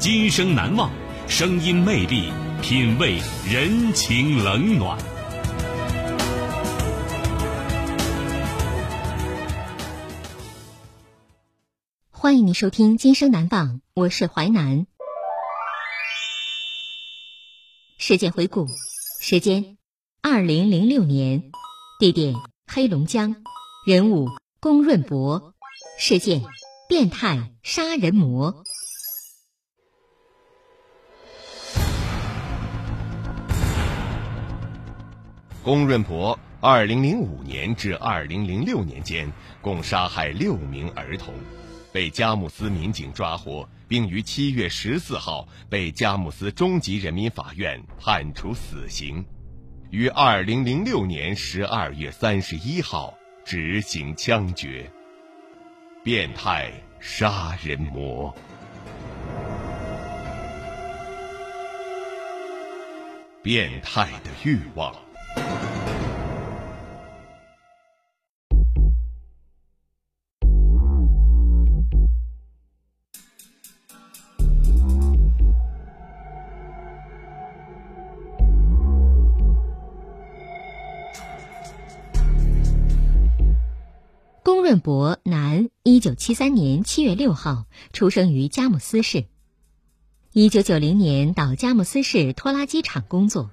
今生难忘，声音魅力，品味人情冷暖。欢迎您收听《今生难忘》，我是淮南。事件回顾：时间，二零零六年；地点，黑龙江；人物，龚润博；事件，变态杀人魔。龚润博，二零零五年至二零零六年间，共杀害六名儿童。被佳木斯民警抓获，并于七月十四号被佳木斯中级人民法院判处死刑，于二零零六年十二月三十一号执行枪决。变态杀人魔，变态的欲望。润博，男，一九七三年七月六号出生于佳木斯市。一九九零年到佳木斯市拖拉机厂工作。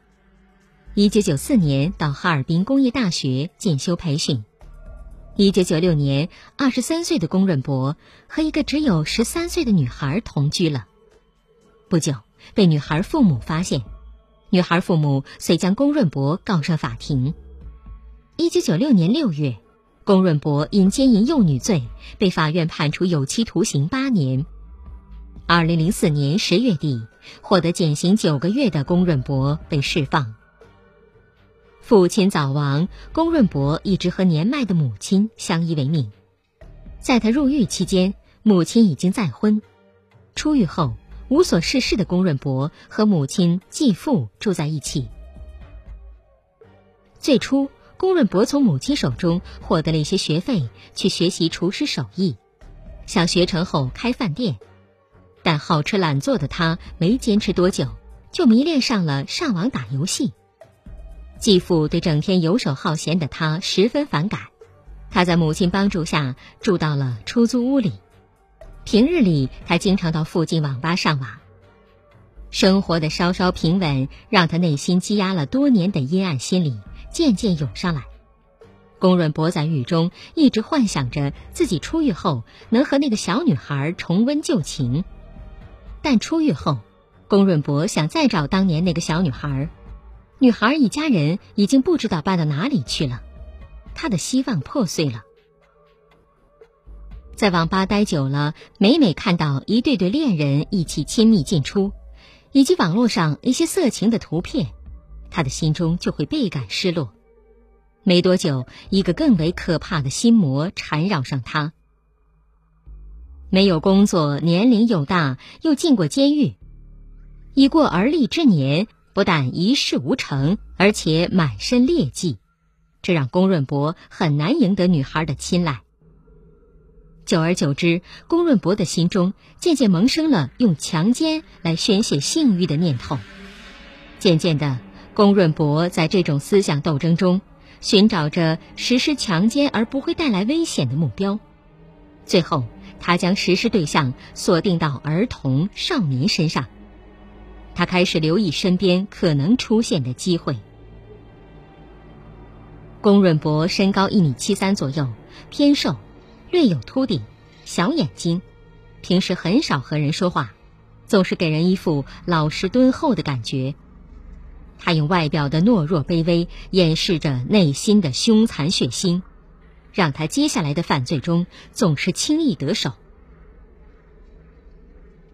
一九九四年到哈尔滨工业大学进修培训。一九九六年，二十三岁的龚润博和一个只有十三岁的女孩同居了。不久，被女孩父母发现，女孩父母遂将龚润博告上法庭。一九九六年六月。龚润博因奸淫幼女罪被法院判处有期徒刑八年。二零零四年十月底，获得减刑九个月的龚润博被释放。父亲早亡，龚润博一直和年迈的母亲相依为命。在他入狱期间，母亲已经再婚。出狱后，无所事事的龚润博和母亲、继父住在一起。最初。龚润博从母亲手中获得了一些学费，去学习厨师手艺，想学成后开饭店。但好吃懒做的他没坚持多久，就迷恋上了上网打游戏。继父对整天游手好闲的他十分反感，他在母亲帮助下住到了出租屋里。平日里，他经常到附近网吧上网。生活的稍稍平稳，让他内心积压了多年的阴暗心理。渐渐涌上来。龚润博在狱中一直幻想着自己出狱后能和那个小女孩重温旧情，但出狱后，龚润博想再找当年那个小女孩，女孩一家人已经不知道搬到哪里去了，他的希望破碎了。在网吧待久了，每每看到一对对恋人一起亲密进出，以及网络上一些色情的图片。他的心中就会倍感失落。没多久，一个更为可怕的心魔缠绕上他。没有工作，年龄又大，又进过监狱，已过而立之年，不但一事无成，而且满身劣迹，这让龚润博很难赢得女孩的青睐。久而久之，龚润博的心中渐渐萌生了用强奸来宣泄性欲的念头。渐渐的。龚润博在这种思想斗争中，寻找着实施强奸而不会带来危险的目标。最后，他将实施对象锁定到儿童、少年身上。他开始留意身边可能出现的机会。龚润博身高一米七三左右，偏瘦，略有秃顶，小眼睛，平时很少和人说话，总是给人一副老实敦厚的感觉。他用外表的懦弱卑微掩饰着内心的凶残血腥，让他接下来的犯罪中总是轻易得手。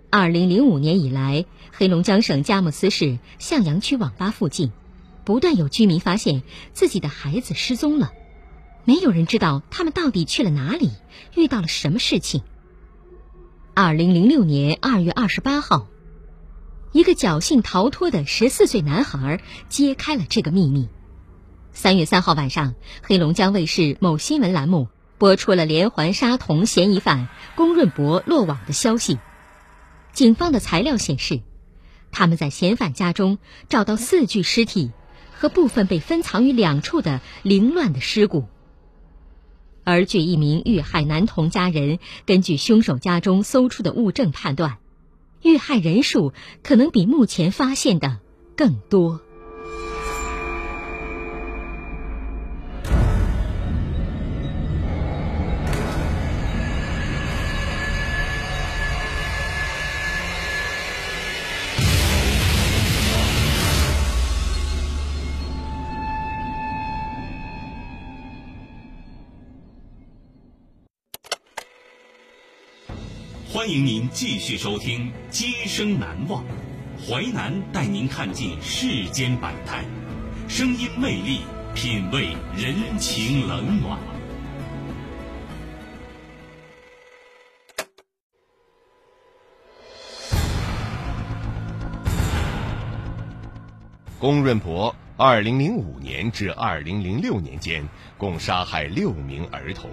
二零零五年以来，黑龙江省佳木斯市向阳区网吧附近，不断有居民发现自己的孩子失踪了，没有人知道他们到底去了哪里，遇到了什么事情。二零零六年二月二十八号。一个侥幸逃脱的十四岁男孩揭开了这个秘密。三月三号晚上，黑龙江卫视某新闻栏目播出了连环杀童嫌疑犯龚润博落网的消息。警方的材料显示，他们在嫌犯家中找到四具尸体和部分被分藏于两处的凌乱的尸骨。而据一名遇害男童家人根据凶手家中搜出的物证判断。遇害人数可能比目前发现的更多。欢迎您继续收听《今生难忘》，淮南带您看尽世间百态，声音魅力，品味人情冷暖。龚润博，二零零五年至二零零六年间，共杀害六名儿童。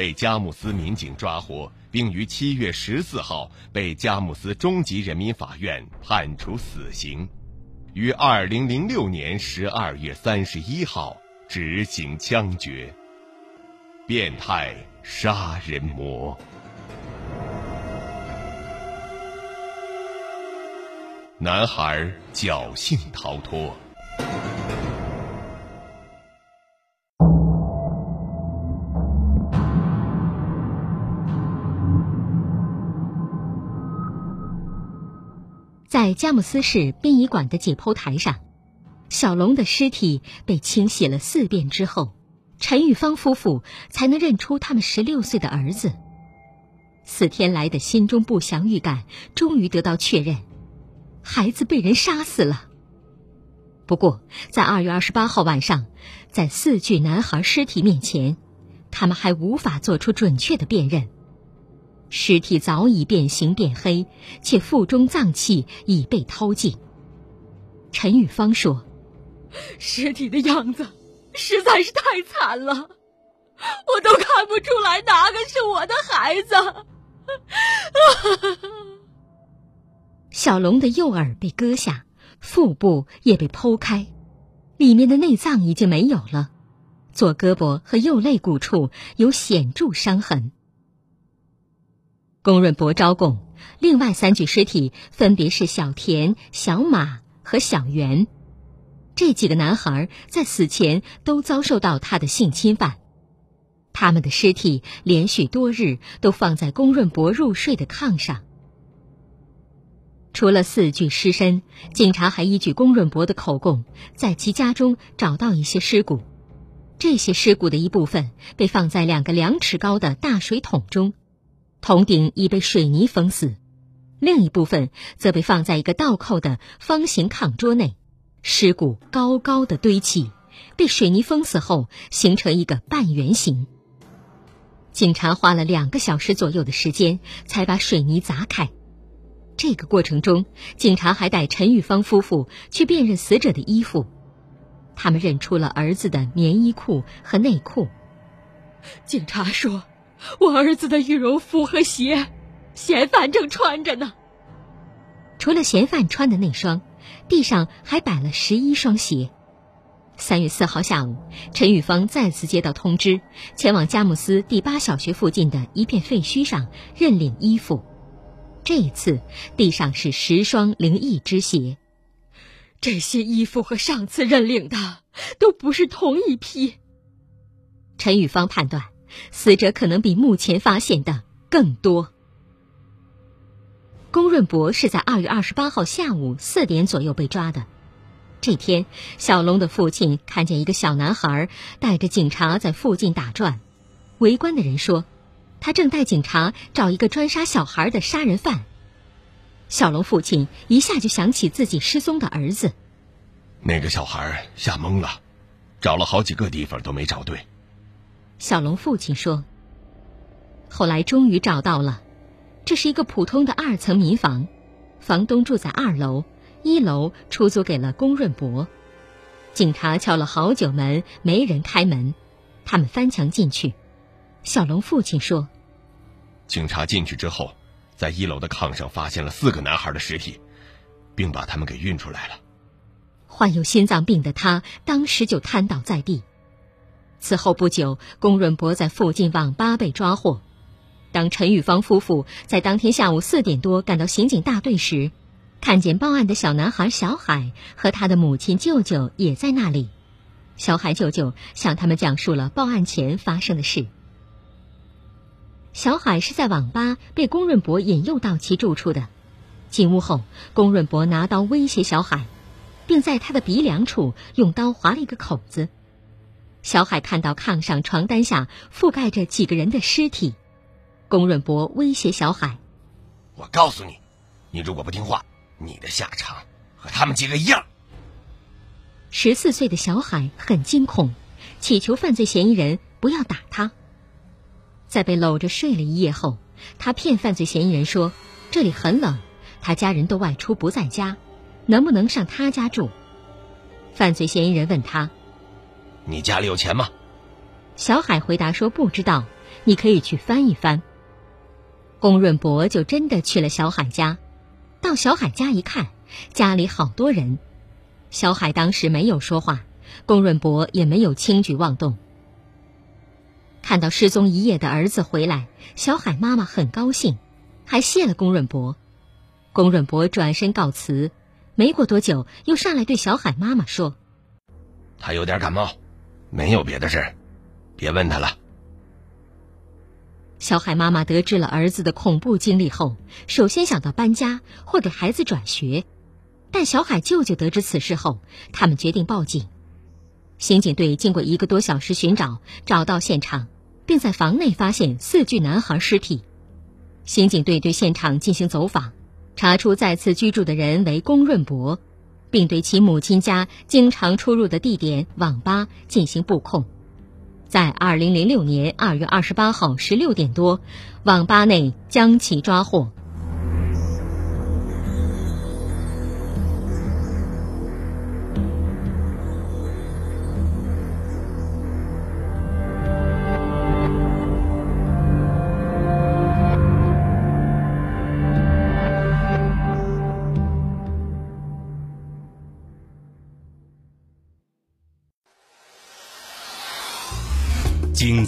被佳木斯民警抓获，并于七月十四号被佳木斯中级人民法院判处死刑，于二零零六年十二月三十一号执行枪决。变态杀人魔，男孩侥幸逃脱。在佳木斯市殡仪馆的解剖台上，小龙的尸体被清洗了四遍之后，陈玉芳夫妇才能认出他们十六岁的儿子。四天来的心中不祥预感终于得到确认，孩子被人杀死了。不过，在二月二十八号晚上，在四具男孩尸体面前，他们还无法做出准确的辨认。尸体早已变形变黑，且腹中脏器已被掏尽。陈玉芳说：“尸体的样子实在是太惨了，我都看不出来哪个是我的孩子。”小龙的右耳被割下，腹部也被剖开，里面的内脏已经没有了，左胳膊和右肋骨处有显著伤痕。龚润博招供，另外三具尸体分别是小田、小马和小袁。这几个男孩在死前都遭受到他的性侵犯，他们的尸体连续多日都放在龚润博入睡的炕上。除了四具尸身，警察还依据龚润博的口供，在其家中找到一些尸骨。这些尸骨的一部分被放在两个两尺高的大水桶中。铜顶已被水泥封死，另一部分则被放在一个倒扣的方形炕桌内，尸骨高高的堆起，被水泥封死后形成一个半圆形。警察花了两个小时左右的时间才把水泥砸开。这个过程中，警察还带陈玉芳夫妇去辨认死者的衣服，他们认出了儿子的棉衣裤和内裤。警察说。我儿子的羽绒服和鞋，嫌犯正穿着呢。除了嫌犯穿的那双，地上还摆了十一双鞋。三月四号下午，陈玉芳再次接到通知，前往佳木斯第八小学附近的一片废墟上认领衣服。这一次，地上是十双灵异之鞋。这些衣服和上次认领的都不是同一批。陈玉芳判断，死者可能比目前发现的更多。龚润博是在二月二十八号下午四点左右被抓的。这天，小龙的父亲看见一个小男孩带着警察在附近打转，围观的人说，他正带警察找一个专杀小孩的杀人犯。小龙父亲一下就想起自己失踪的儿子，那个小孩吓懵了，找了好几个地方都没找对。小龙父亲说，后来终于找到了，这是一个普通的二层民房，房东住在二楼。一楼出租给了龚润博，警察敲了好久门，没人开门，他们翻墙进去。小龙父亲说：“警察进去之后，在一楼的炕上发现了四个男孩的尸体，并把他们给运出来了。”患有心脏病的他当时就瘫倒在地。此后不久，龚润博在附近网吧被抓获。当陈玉芳夫妇在当天下午四点多赶到刑警大队时，看见报案的小男孩小海和他的母亲、舅舅也在那里。小海舅舅向他们讲述了报案前发生的事。小海是在网吧被龚润博引诱到其住处的。进屋后，龚润博拿刀威胁小海，并在他的鼻梁处用刀划了一个口子。小海看到炕上床单下覆盖着几个人的尸体，龚润博威胁小海：“我告诉你，你如果不听话。”你的下场和他们几个一样。十四岁的小海很惊恐，祈求犯罪嫌疑人不要打他。在被搂着睡了一夜后，他骗犯罪嫌疑人说这里很冷，他家人都外出不在家，能不能上他家住？犯罪嫌疑人问他：“你家里有钱吗？”小海回答说：“不知道，你可以去翻一翻。”龚润博就真的去了小海家。到小海家一看，家里好多人。小海当时没有说话，龚润博也没有轻举妄动。看到失踪一夜的儿子回来，小海妈妈很高兴，还谢了龚润博。龚润博转身告辞，没过多久又上来对小海妈妈说：“他有点感冒，没有别的事，别问他了。”小海妈妈得知了儿子的恐怖经历后，首先想到搬家或给孩子转学，但小海舅舅得知此事后，他们决定报警。刑警队经过一个多小时寻找，找到现场，并在房内发现四具男孩尸体。刑警队对现场进行走访，查出再次居住的人为龚润博，并对其母亲家经常出入的地点网吧进行布控。在二零零六年二月二十八号十六点多，网吧内将其抓获。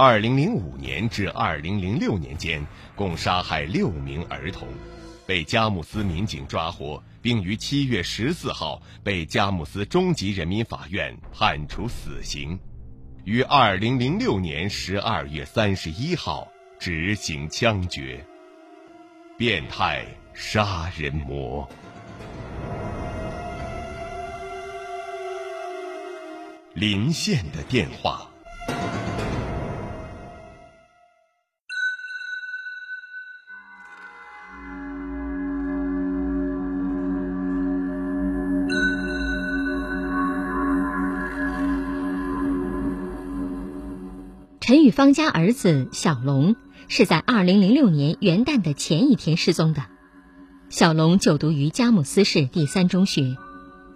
二零零五年至二零零六年间，共杀害六名儿童，被佳木斯民警抓获，并于七月十四号被佳木斯中级人民法院判处死刑，于二零零六年十二月三十一号执行枪决。变态杀人魔。临县的电话。陈玉芳家儿子小龙是在二零零六年元旦的前一天失踪的。小龙就读于佳木斯市第三中学，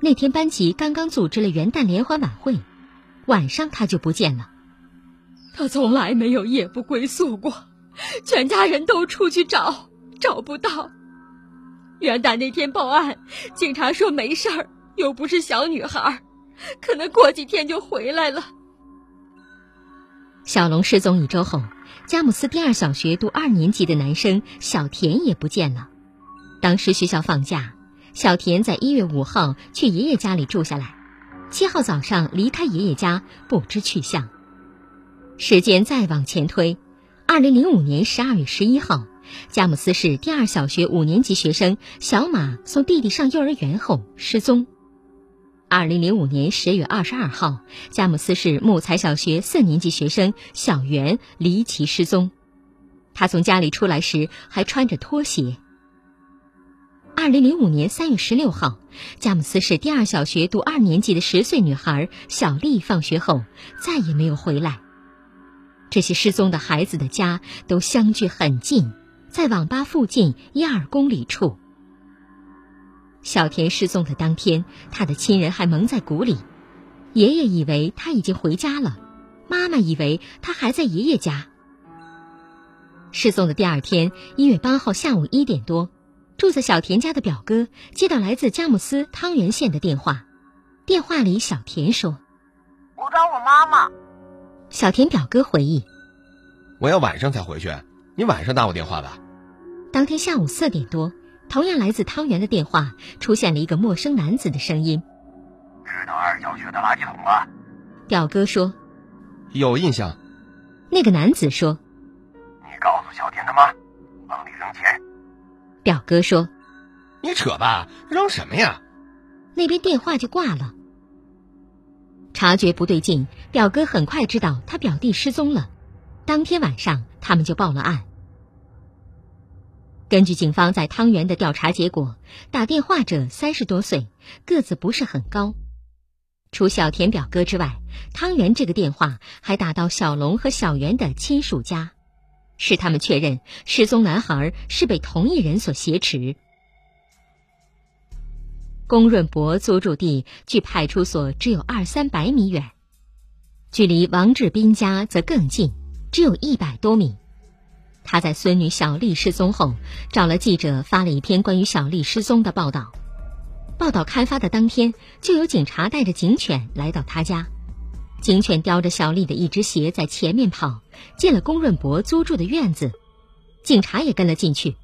那天班级刚刚组织了元旦联欢晚会，晚上他就不见了。他从来没有夜不归宿过，全家人都出去找，找不到。元旦那天报案，警察说没事儿，又不是小女孩，可能过几天就回来了。小龙失踪一周后，佳木斯第二小学读二年级的男生小田也不见了。当时学校放假，小田在一月五号去爷爷家里住下来，七号早上离开爷爷家，不知去向。时间再往前推，二零零五年十二月十一号，佳木斯市第二小学五年级学生小马送弟弟上幼儿园后失踪。二零零五年十月二十二号，佳木斯市木材小学四年级学生小袁离奇失踪。他从家里出来时还穿着拖鞋。二零零五年三月十六号，佳木斯市第二小学读二年级的十岁女孩小丽放学后再也没有回来。这些失踪的孩子的家都相距很近，在网吧附近一二公里处。小田失踪的当天，他的亲人还蒙在鼓里，爷爷以为他已经回家了，妈妈以为他还在爷爷家。失踪的第二天，一月八号下午一点多，住在小田家的表哥接到来自佳木斯汤原县的电话，电话里小田说：“我找我妈妈。”小田表哥回忆：“我要晚上才回去，你晚上打我电话吧。”当天下午四点多。同样来自汤圆的电话出现了一个陌生男子的声音：“知道二小学的垃圾桶吗？”表哥说：“有印象。”那个男子说：“你告诉小田他妈，往里扔钱。”表哥说：“你扯吧，扔什么呀？”那边电话就挂了。察觉不对劲，表哥很快知道他表弟失踪了。当天晚上，他们就报了案。根据警方在汤原的调查结果，打电话者三十多岁，个子不是很高。除小田表哥之外，汤原这个电话还打到小龙和小袁的亲属家，是他们确认失踪男孩是被同一人所挟持。龚润博租住地距派出所只有二三百米远，距离王志斌家则更近，只有一百多米。他在孙女小丽失踪后，找了记者发了一篇关于小丽失踪的报道。报道刊发的当天，就有警察带着警犬来到他家。警犬叼着小丽的一只鞋在前面跑，进了龚润博租住的院子。警察也跟了进去，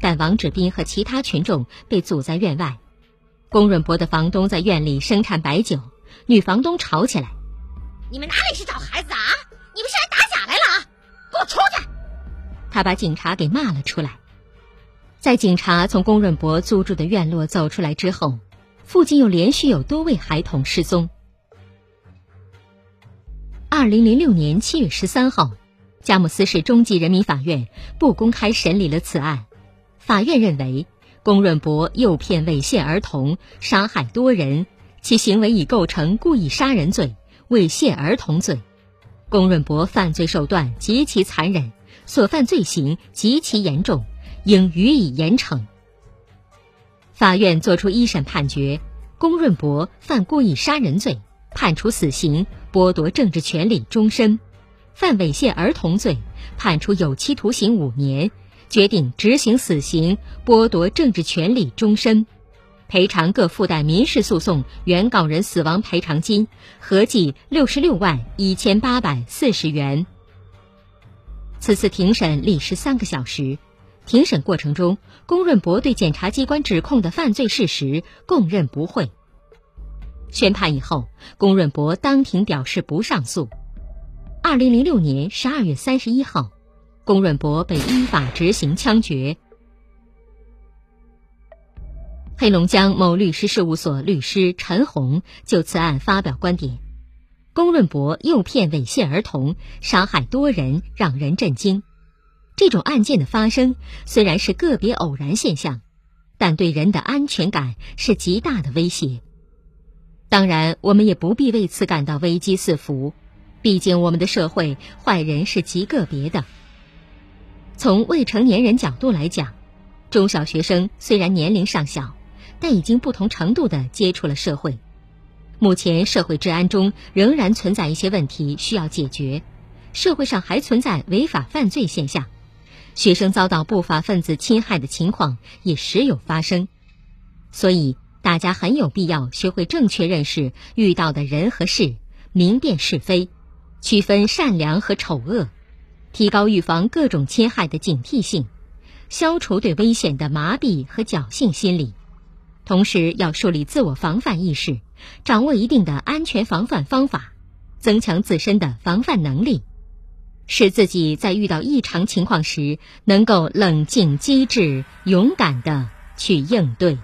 但王志斌和其他群众被阻在院外。龚润博的房东在院里生产白酒，女房东吵起来：“你们哪里是找孩子啊？你们是来打假来了啊！给我出去！”他把警察给骂了出来。在警察从龚润博租住的院落走出来之后，附近又连续有多位孩童失踪。二零零六年七月十三号，佳木斯市中级人民法院不公开审理了此案。法院认为，龚润博诱骗猥亵儿童，杀害多人，其行为已构成故意杀人罪、猥亵儿童罪。龚润博犯罪手段极其残忍。所犯罪行极其严重，应予以严惩。法院作出一审判决，龚润博犯故意杀人罪，判处死刑，剥夺政治权利终身；犯猥亵儿童罪，判处有期徒刑五年，决定执行死刑，剥夺政治权利终身，赔偿各附带民事诉讼原告人死亡赔偿金合计六十六万一千八百四十元。此次庭审历时三个小时，庭审过程中，龚润博对检察机关指控的犯罪事实供认不讳。宣判以后，龚润博当庭表示不上诉。二零零六年十二月三十一号，龚润博被依法执行枪决。黑龙江某律师事务所律师陈红就此案发表观点。龚润博诱骗猥亵儿童，杀害多人，让人震惊。这种案件的发生虽然是个别偶然现象，但对人的安全感是极大的威胁。当然，我们也不必为此感到危机四伏。毕竟我们的社会坏人是极个别的。从未成年人角度来讲，中小学生虽然年龄尚小，但已经不同程度的接触了社会。目前社会治安中仍然存在一些问题需要解决，社会上还存在违法犯罪现象，学生遭到不法分子侵害的情况也时有发生。所以，大家很有必要学会正确认识遇到的人和事，明辨是非，区分善良和丑恶。提高预防各种侵害的警惕性，消除对危险的麻痹和侥幸心理，同时要树立自我防范意识，掌握一定的安全防范方法，增强自身的防范能力，使自己在遇到异常情况时能够冷静机智、勇敢地去应对。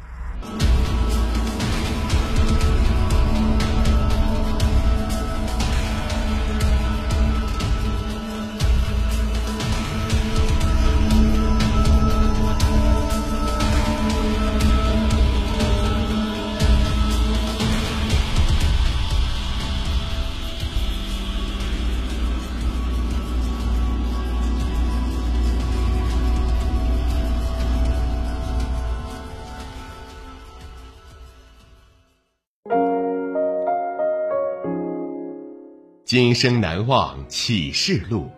今生难忘启示录。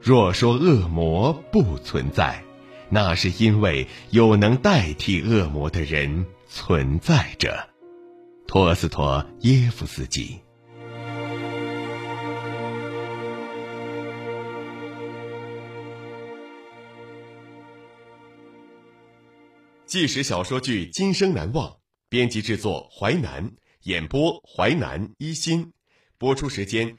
若说恶魔不存在，那是因为有能代替恶魔的人存在着。托斯托耶夫斯基。纪实小说剧《今生难忘》，编辑制作淮南，演播淮南一心，播出时间。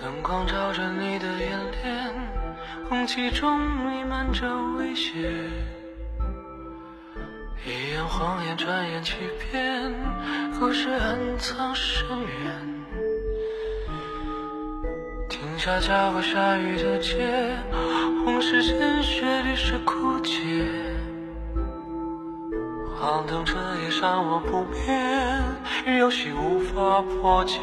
灯光照着你的眼帘，空气中弥漫着危险，一眼谎言，转眼欺骗，故事暗藏深渊。停下脚步，下雨的街，红是鲜血，绿是枯竭。荒唐彻夜，伤我不眠，游戏无法破解。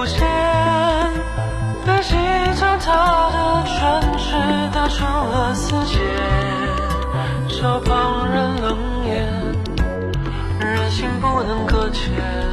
历历浮现，被戏将他的唇齿打成了死结，受旁人冷眼，人心不能搁浅。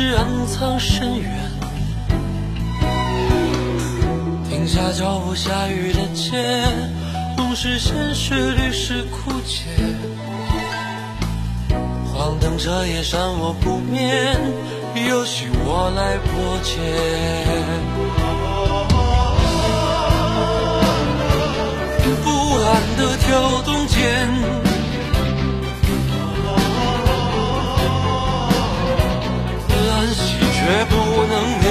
是暗藏深渊，停下脚步，下雨的街，红是鲜血，绿是枯竭。这夜山我不眠，有需我来破解。不安的跳动间。却不能眠，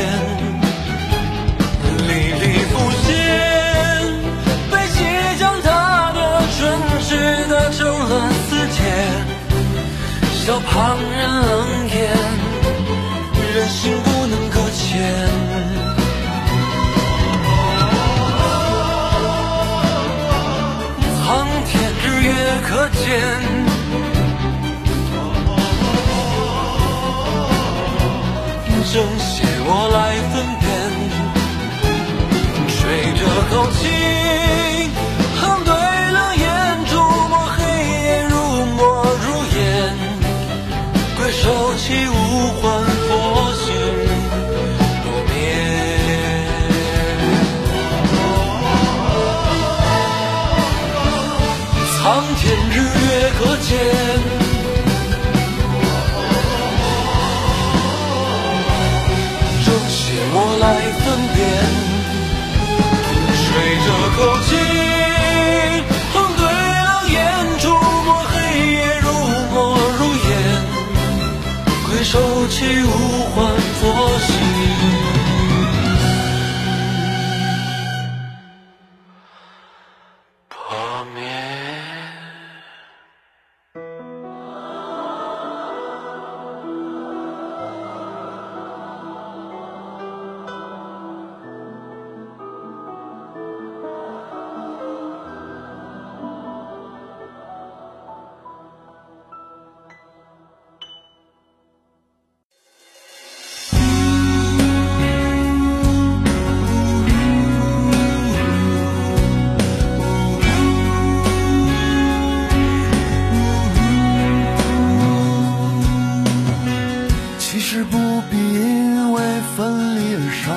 历历浮现，被即将踏的唇齿打成了死结，笑旁人冷眼，人心不能搁浅。苍天日月可见。吹着如今，红，对冷眼，触摸黑夜，如墨如烟，归收起无欢是不必因为分离而伤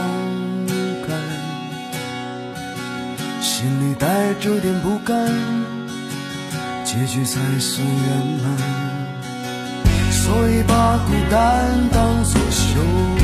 感，心里带着点不甘，结局才算圆满。所以把孤单当作修。